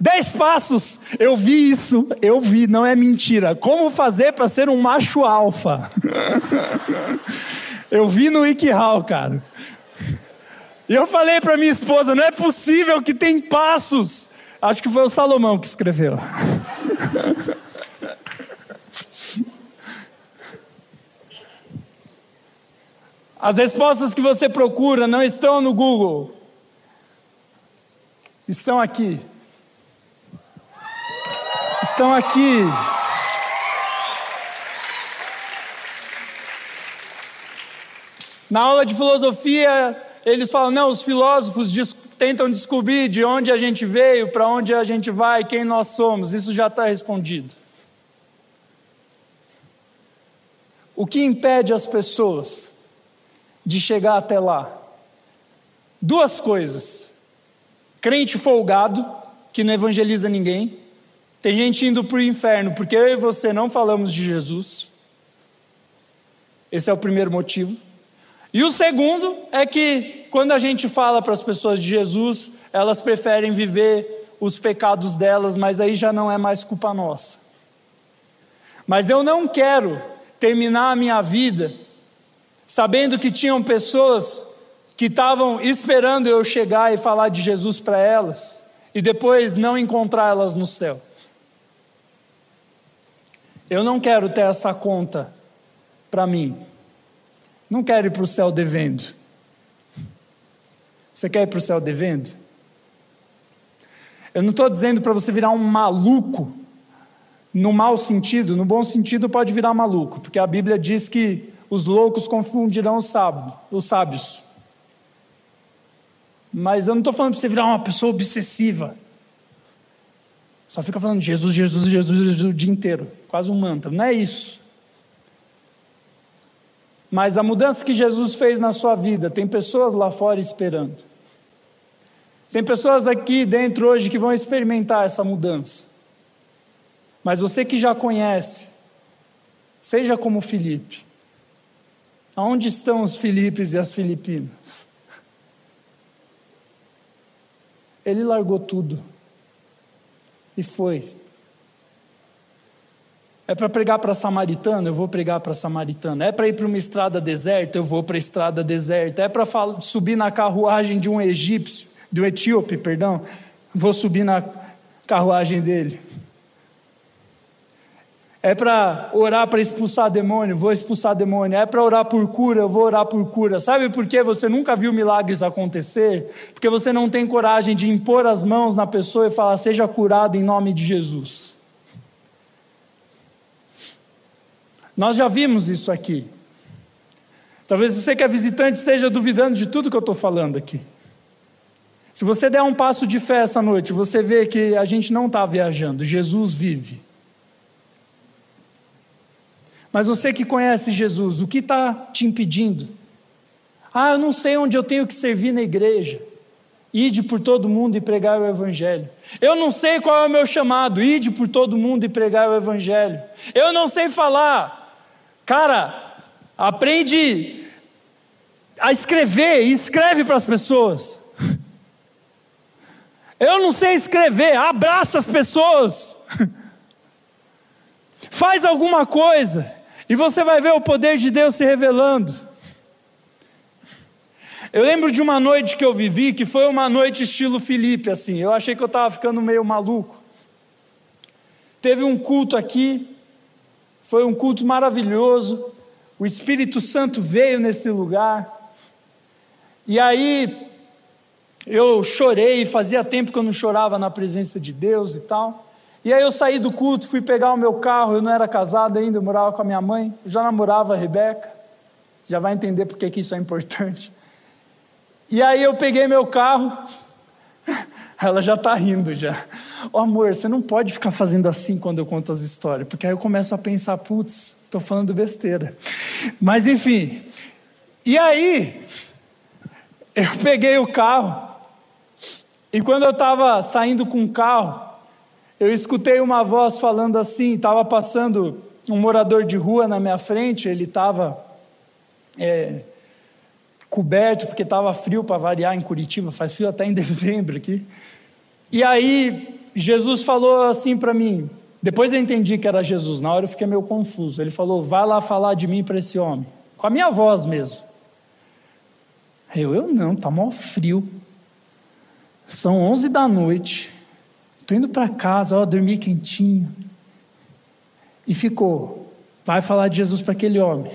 Dez passos, eu vi isso, eu vi, não é mentira. Como fazer para ser um macho alfa? eu vi no WikiHow, cara. E eu falei para minha esposa: não é possível que tem passos. Acho que foi o Salomão que escreveu. As respostas que você procura não estão no Google, estão aqui. Estão aqui. Na aula de filosofia, eles falam: não, os filósofos tentam descobrir de onde a gente veio, para onde a gente vai, quem nós somos. Isso já está respondido. O que impede as pessoas de chegar até lá? Duas coisas. Crente folgado, que não evangeliza ninguém. Tem gente indo para o inferno porque eu e você não falamos de Jesus. Esse é o primeiro motivo. E o segundo é que quando a gente fala para as pessoas de Jesus, elas preferem viver os pecados delas, mas aí já não é mais culpa nossa. Mas eu não quero terminar a minha vida sabendo que tinham pessoas que estavam esperando eu chegar e falar de Jesus para elas, e depois não encontrá-las no céu. Eu não quero ter essa conta para mim. Não quero ir para o céu devendo. Você quer ir para o céu devendo? Eu não estou dizendo para você virar um maluco, no mau sentido, no bom sentido pode virar maluco, porque a Bíblia diz que os loucos confundirão os sábios. Os sábios. Mas eu não estou falando para você virar uma pessoa obsessiva. Só fica falando Jesus, Jesus, Jesus, Jesus o dia inteiro. Quase um mantra. Não é isso. Mas a mudança que Jesus fez na sua vida, tem pessoas lá fora esperando. Tem pessoas aqui dentro hoje que vão experimentar essa mudança. Mas você que já conhece, seja como Felipe. Aonde estão os Filipes e as Filipinas? Ele largou tudo e foi. É para pregar para samaritano, eu vou pregar para samaritano. É para ir para uma estrada deserta, eu vou para a estrada deserta. É para subir na carruagem de um egípcio, de um etíope, perdão, vou subir na carruagem dele. É para orar para expulsar demônio, vou expulsar demônio. É para orar por cura, eu vou orar por cura. Sabe por que você nunca viu milagres acontecer? Porque você não tem coragem de impor as mãos na pessoa e falar: seja curado em nome de Jesus. Nós já vimos isso aqui. Talvez você que é visitante esteja duvidando de tudo que eu estou falando aqui. Se você der um passo de fé essa noite, você vê que a gente não está viajando, Jesus vive. Mas você que conhece Jesus, o que está te impedindo? Ah, eu não sei onde eu tenho que servir na igreja. Ide por todo mundo e pregar o Evangelho. Eu não sei qual é o meu chamado. Ide por todo mundo e pregar o Evangelho. Eu não sei falar. Cara, aprende a escrever e escreve para as pessoas. [laughs] Eu não sei escrever, abraça as pessoas. [laughs] Faz alguma coisa. E você vai ver o poder de Deus se revelando. Eu lembro de uma noite que eu vivi, que foi uma noite estilo Felipe, assim. Eu achei que eu estava ficando meio maluco. Teve um culto aqui, foi um culto maravilhoso. O Espírito Santo veio nesse lugar. E aí eu chorei, fazia tempo que eu não chorava na presença de Deus e tal. E aí eu saí do culto, fui pegar o meu carro, eu não era casado ainda, eu morava com a minha mãe, eu já namorava a Rebeca. Já vai entender por que isso é importante. E aí eu peguei meu carro, [laughs] ela já está rindo já. Oh, amor, você não pode ficar fazendo assim quando eu conto as histórias, porque aí eu começo a pensar, putz, estou falando besteira. Mas enfim. E aí, [laughs] eu peguei o carro, e quando eu estava saindo com o carro, eu escutei uma voz falando assim: estava passando um morador de rua na minha frente, ele estava é, coberto, porque estava frio para variar em Curitiba, faz frio até em [laughs] dezembro aqui. E aí, Jesus falou assim para mim, depois eu entendi que era Jesus, na hora eu fiquei meio confuso. Ele falou: vai lá falar de mim para esse homem, com a minha voz mesmo. Eu, eu não, tá mal frio. São onze da noite. Estou indo para casa, ó, dormi quentinho. E ficou. Vai falar de Jesus para aquele homem.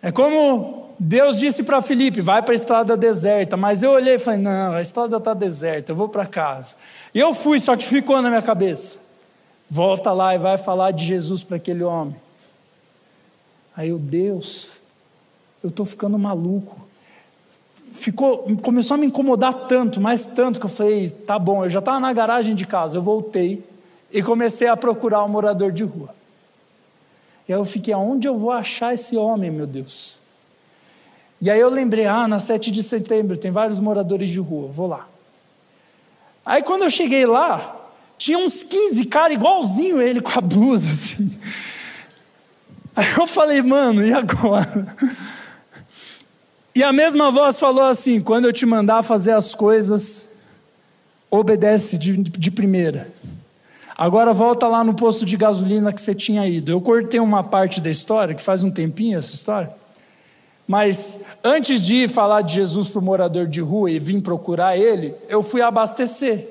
É como Deus disse para Felipe: vai para a estrada deserta. Mas eu olhei e falei: não, a estrada está deserta, eu vou para casa. E eu fui, só que ficou na minha cabeça. Volta lá e vai falar de Jesus para aquele homem. Aí eu, Deus, eu estou ficando maluco. Ficou, começou a me incomodar tanto, mais tanto, que eu falei: tá bom, eu já estava na garagem de casa. Eu voltei e comecei a procurar um morador de rua. E aí eu fiquei: aonde eu vou achar esse homem, meu Deus? E aí eu lembrei, ah, na 7 de setembro tem vários moradores de rua, vou lá. Aí quando eu cheguei lá, tinha uns 15 caras igualzinho ele com a blusa assim. Aí eu falei, mano, e agora? E a mesma voz falou assim: quando eu te mandar fazer as coisas, obedece de, de primeira. Agora volta lá no posto de gasolina que você tinha ido. Eu cortei uma parte da história, que faz um tempinho essa história. Mas antes de falar de Jesus para o morador de rua e vim procurar ele, eu fui abastecer.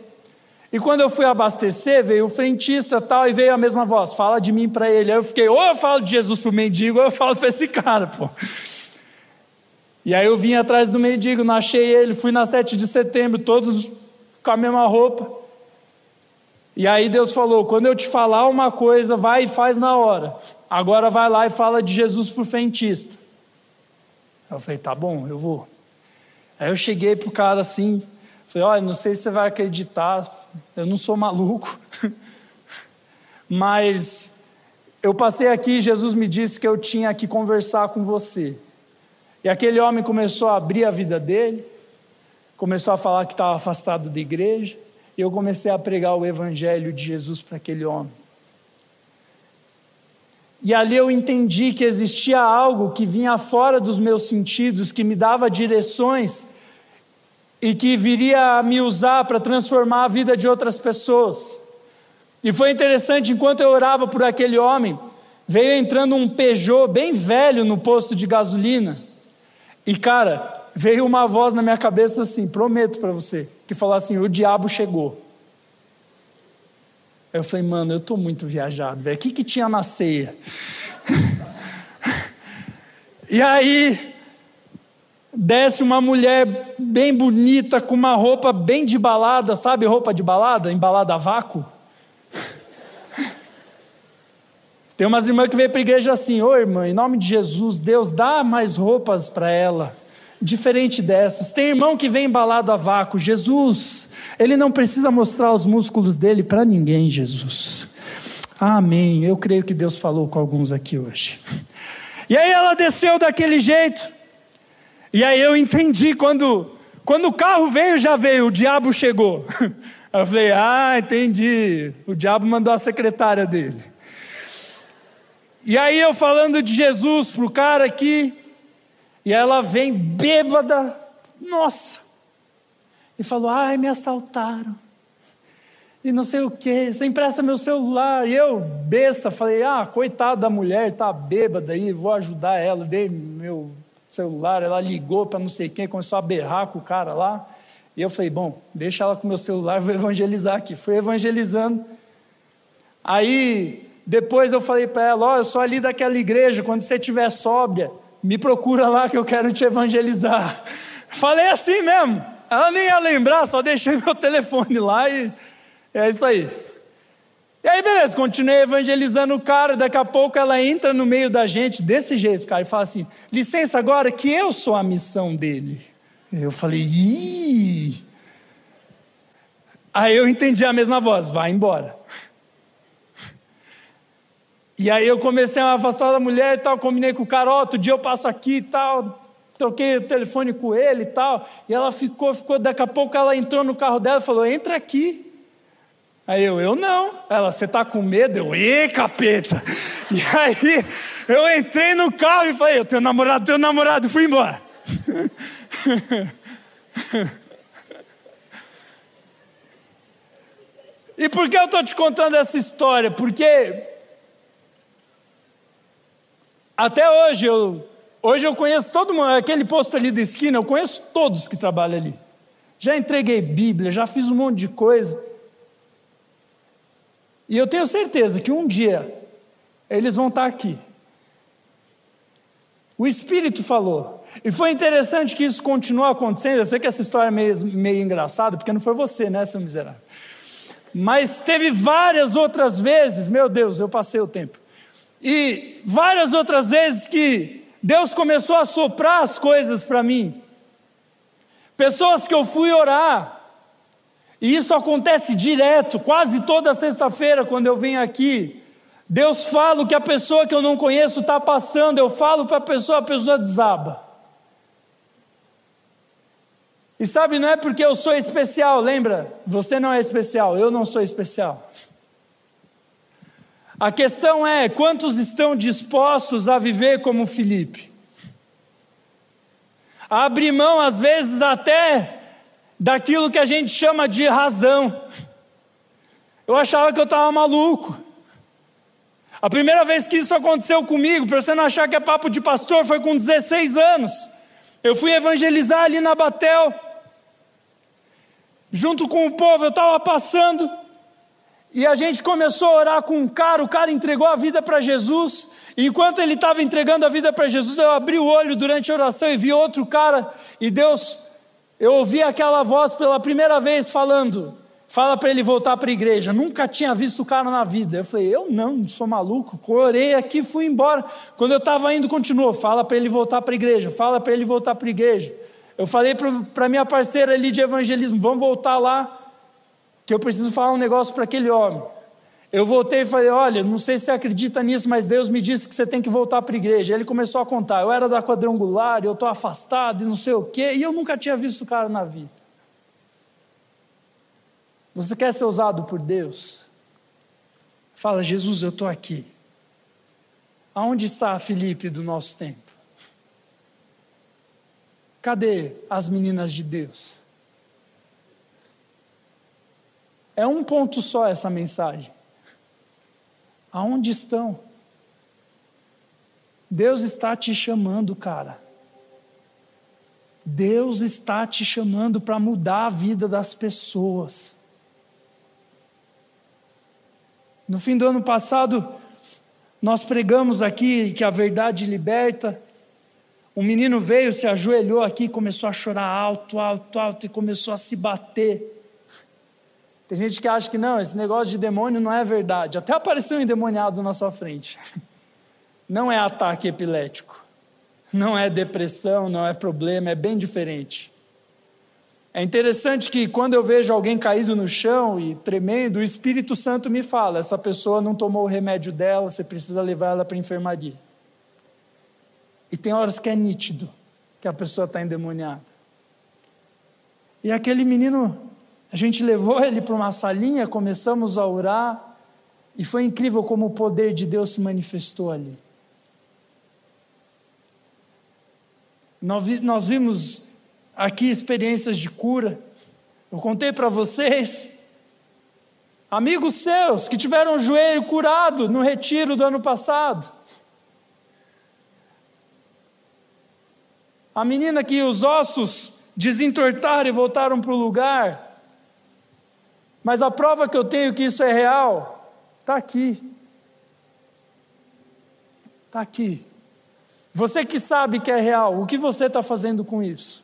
E quando eu fui abastecer, veio o frentista tal, e veio a mesma voz: fala de mim para ele. Aí eu fiquei, ou eu falo de Jesus para o mendigo, ou eu falo para esse cara, pô. E aí eu vim atrás do mendigo, não achei ele, fui na 7 de setembro, todos com a mesma roupa. E aí Deus falou: quando eu te falar uma coisa, vai e faz na hora. Agora vai lá e fala de Jesus para o frentista. Eu falei, tá bom, eu vou. Aí eu cheguei pro cara assim, falei, olha, não sei se você vai acreditar, eu não sou maluco, [laughs] mas eu passei aqui e Jesus me disse que eu tinha que conversar com você. E aquele homem começou a abrir a vida dele, começou a falar que estava afastado da igreja, e eu comecei a pregar o evangelho de Jesus para aquele homem. E ali eu entendi que existia algo que vinha fora dos meus sentidos, que me dava direções e que viria a me usar para transformar a vida de outras pessoas. E foi interessante, enquanto eu orava por aquele homem, veio entrando um Peugeot bem velho no posto de gasolina. E cara, veio uma voz na minha cabeça assim, prometo para você, que falou assim: o diabo chegou. Aí eu falei, mano, eu estou muito viajado, velho. O que, que tinha na ceia? [laughs] e aí, desce uma mulher bem bonita, com uma roupa bem de balada, sabe roupa de balada? Embalada a vácuo. Tem umas irmãs que vêm para a igreja assim, ô irmã, em nome de Jesus, Deus dá mais roupas para ela diferente dessas. Tem irmão que vem embalado a vácuo. Jesus, ele não precisa mostrar os músculos dele para ninguém, Jesus. Amém. Eu creio que Deus falou com alguns aqui hoje. E aí ela desceu daquele jeito. E aí eu entendi quando quando o carro veio, já veio, o diabo chegou. [laughs] Eu falei: "Ah, entendi. O diabo mandou a secretária dele". E aí eu falando de Jesus pro cara aqui, e ela vem bêbada, nossa, e falou: Ai, me assaltaram. e não sei o que, você empresta meu celular. E eu, besta, falei, ah, coitada da mulher, tá bêbada aí, vou ajudar ela. Dei meu celular, ela ligou para não sei quem, começou a berrar com o cara lá. E eu falei, bom, deixa ela com meu celular, [laughs] vou evangelizar aqui. Fui evangelizando. Aí, depois eu falei para ela, ó, oh, eu sou ali daquela igreja, quando você estiver sóbria, me procura lá que eu quero te evangelizar. [laughs] Falei assim mesmo. Ela nem ia lembrar, só deixei [laughs] meu telefone lá e é isso aí. E aí, beleza, continuei evangelizando o cara, daqui a pouco ela entra no meio da gente, desse jeito, cara, e fala assim: licença agora que eu sou a missão dele. Eu falei, ih. Aí eu entendi a mesma voz, vai embora. E aí eu comecei a afastar da mulher e tal, combinei com o cara, outro dia eu passo aqui e tal, troquei o telefone com ele e tal. E ela ficou, ficou, daqui a pouco ela entrou no carro dela e falou: entra aqui. Aí eu, eu não. Ela, você tá com medo? Eu, ê, capeta. E aí eu entrei no carro e falei: eu tenho namorado, tenho namorado, fui embora. [laughs] e por que eu estou te contando essa história? Porque até hoje eu, hoje eu conheço todo mundo, aquele posto ali da esquina, eu conheço todos que trabalham ali. Já entreguei Bíblia, já fiz um monte de coisa. E eu tenho certeza que um dia eles vão estar aqui. O Espírito falou. E foi interessante que isso continuou acontecendo. Eu sei que essa história é meio, meio engraçada, porque não foi você, né, seu miserável? Mas teve várias outras vezes, meu Deus, eu passei o tempo. E várias outras vezes que Deus começou a soprar as coisas para mim. Pessoas que eu fui orar, e isso acontece direto, quase toda sexta-feira, quando eu venho aqui. Deus fala o que a pessoa que eu não conheço está passando, eu falo para a pessoa, a pessoa desaba. E sabe, não é porque eu sou especial, lembra? Você não é especial, eu não sou especial. A questão é: quantos estão dispostos a viver como Felipe? A abrir mão, às vezes, até daquilo que a gente chama de razão. Eu achava que eu estava maluco. A primeira vez que isso aconteceu comigo, para você não achar que é papo de pastor, foi com 16 anos. Eu fui evangelizar ali na Batel, junto com o povo, eu estava passando, e a gente começou a orar com um cara, o cara entregou a vida para Jesus, e enquanto ele estava entregando a vida para Jesus, eu abri o olho durante a oração e vi outro cara, e Deus eu ouvi aquela voz pela primeira vez falando: fala para ele voltar para a igreja. Nunca tinha visto o cara na vida. Eu falei: eu não, sou maluco. Corei aqui, fui embora. Quando eu estava indo, continuou: fala para ele voltar para a igreja, fala para ele voltar para a igreja. Eu falei para minha parceira ali de evangelismo: vamos voltar lá, que eu preciso falar um negócio para aquele homem. Eu voltei e falei: Olha, não sei se você acredita nisso, mas Deus me disse que você tem que voltar para a igreja. Ele começou a contar: Eu era da quadrangular, eu estou afastado e não sei o quê, e eu nunca tinha visto o cara na vida. Você quer ser usado por Deus? Fala, Jesus, eu estou aqui. Aonde está Felipe do nosso tempo? Cadê as meninas de Deus? É um ponto só essa mensagem. Aonde estão? Deus está te chamando, cara. Deus está te chamando para mudar a vida das pessoas. No fim do ano passado, nós pregamos aqui que a verdade liberta. Um menino veio, se ajoelhou aqui, começou a chorar alto, alto, alto e começou a se bater. Tem gente que acha que não, esse negócio de demônio não é verdade. Até apareceu um endemoniado na sua frente. [laughs] Não é ataque epilético. Não é depressão, não é problema, é bem diferente. É interessante que quando eu vejo alguém caído no chão e tremendo, o Espírito Santo me fala: essa pessoa não tomou o remédio dela, você precisa levar ela para a enfermaria. E tem horas que é nítido que a pessoa está endemoniada. E aquele menino a gente levou ele para uma salinha, começamos a orar, e foi incrível como o poder de Deus se manifestou ali. Nós vimos aqui experiências de cura. Eu contei para vocês Amigos seus que tiveram o joelho curado no retiro do ano passado. A menina que os ossos desentortaram e voltaram para o lugar. Mas a prova que eu tenho que isso é real está aqui. Está aqui. Você que sabe que é real, o que você está fazendo com isso?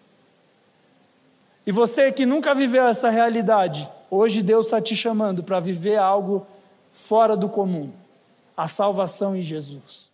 E você que nunca viveu essa realidade, hoje Deus está te chamando para viver algo fora do comum a salvação em Jesus.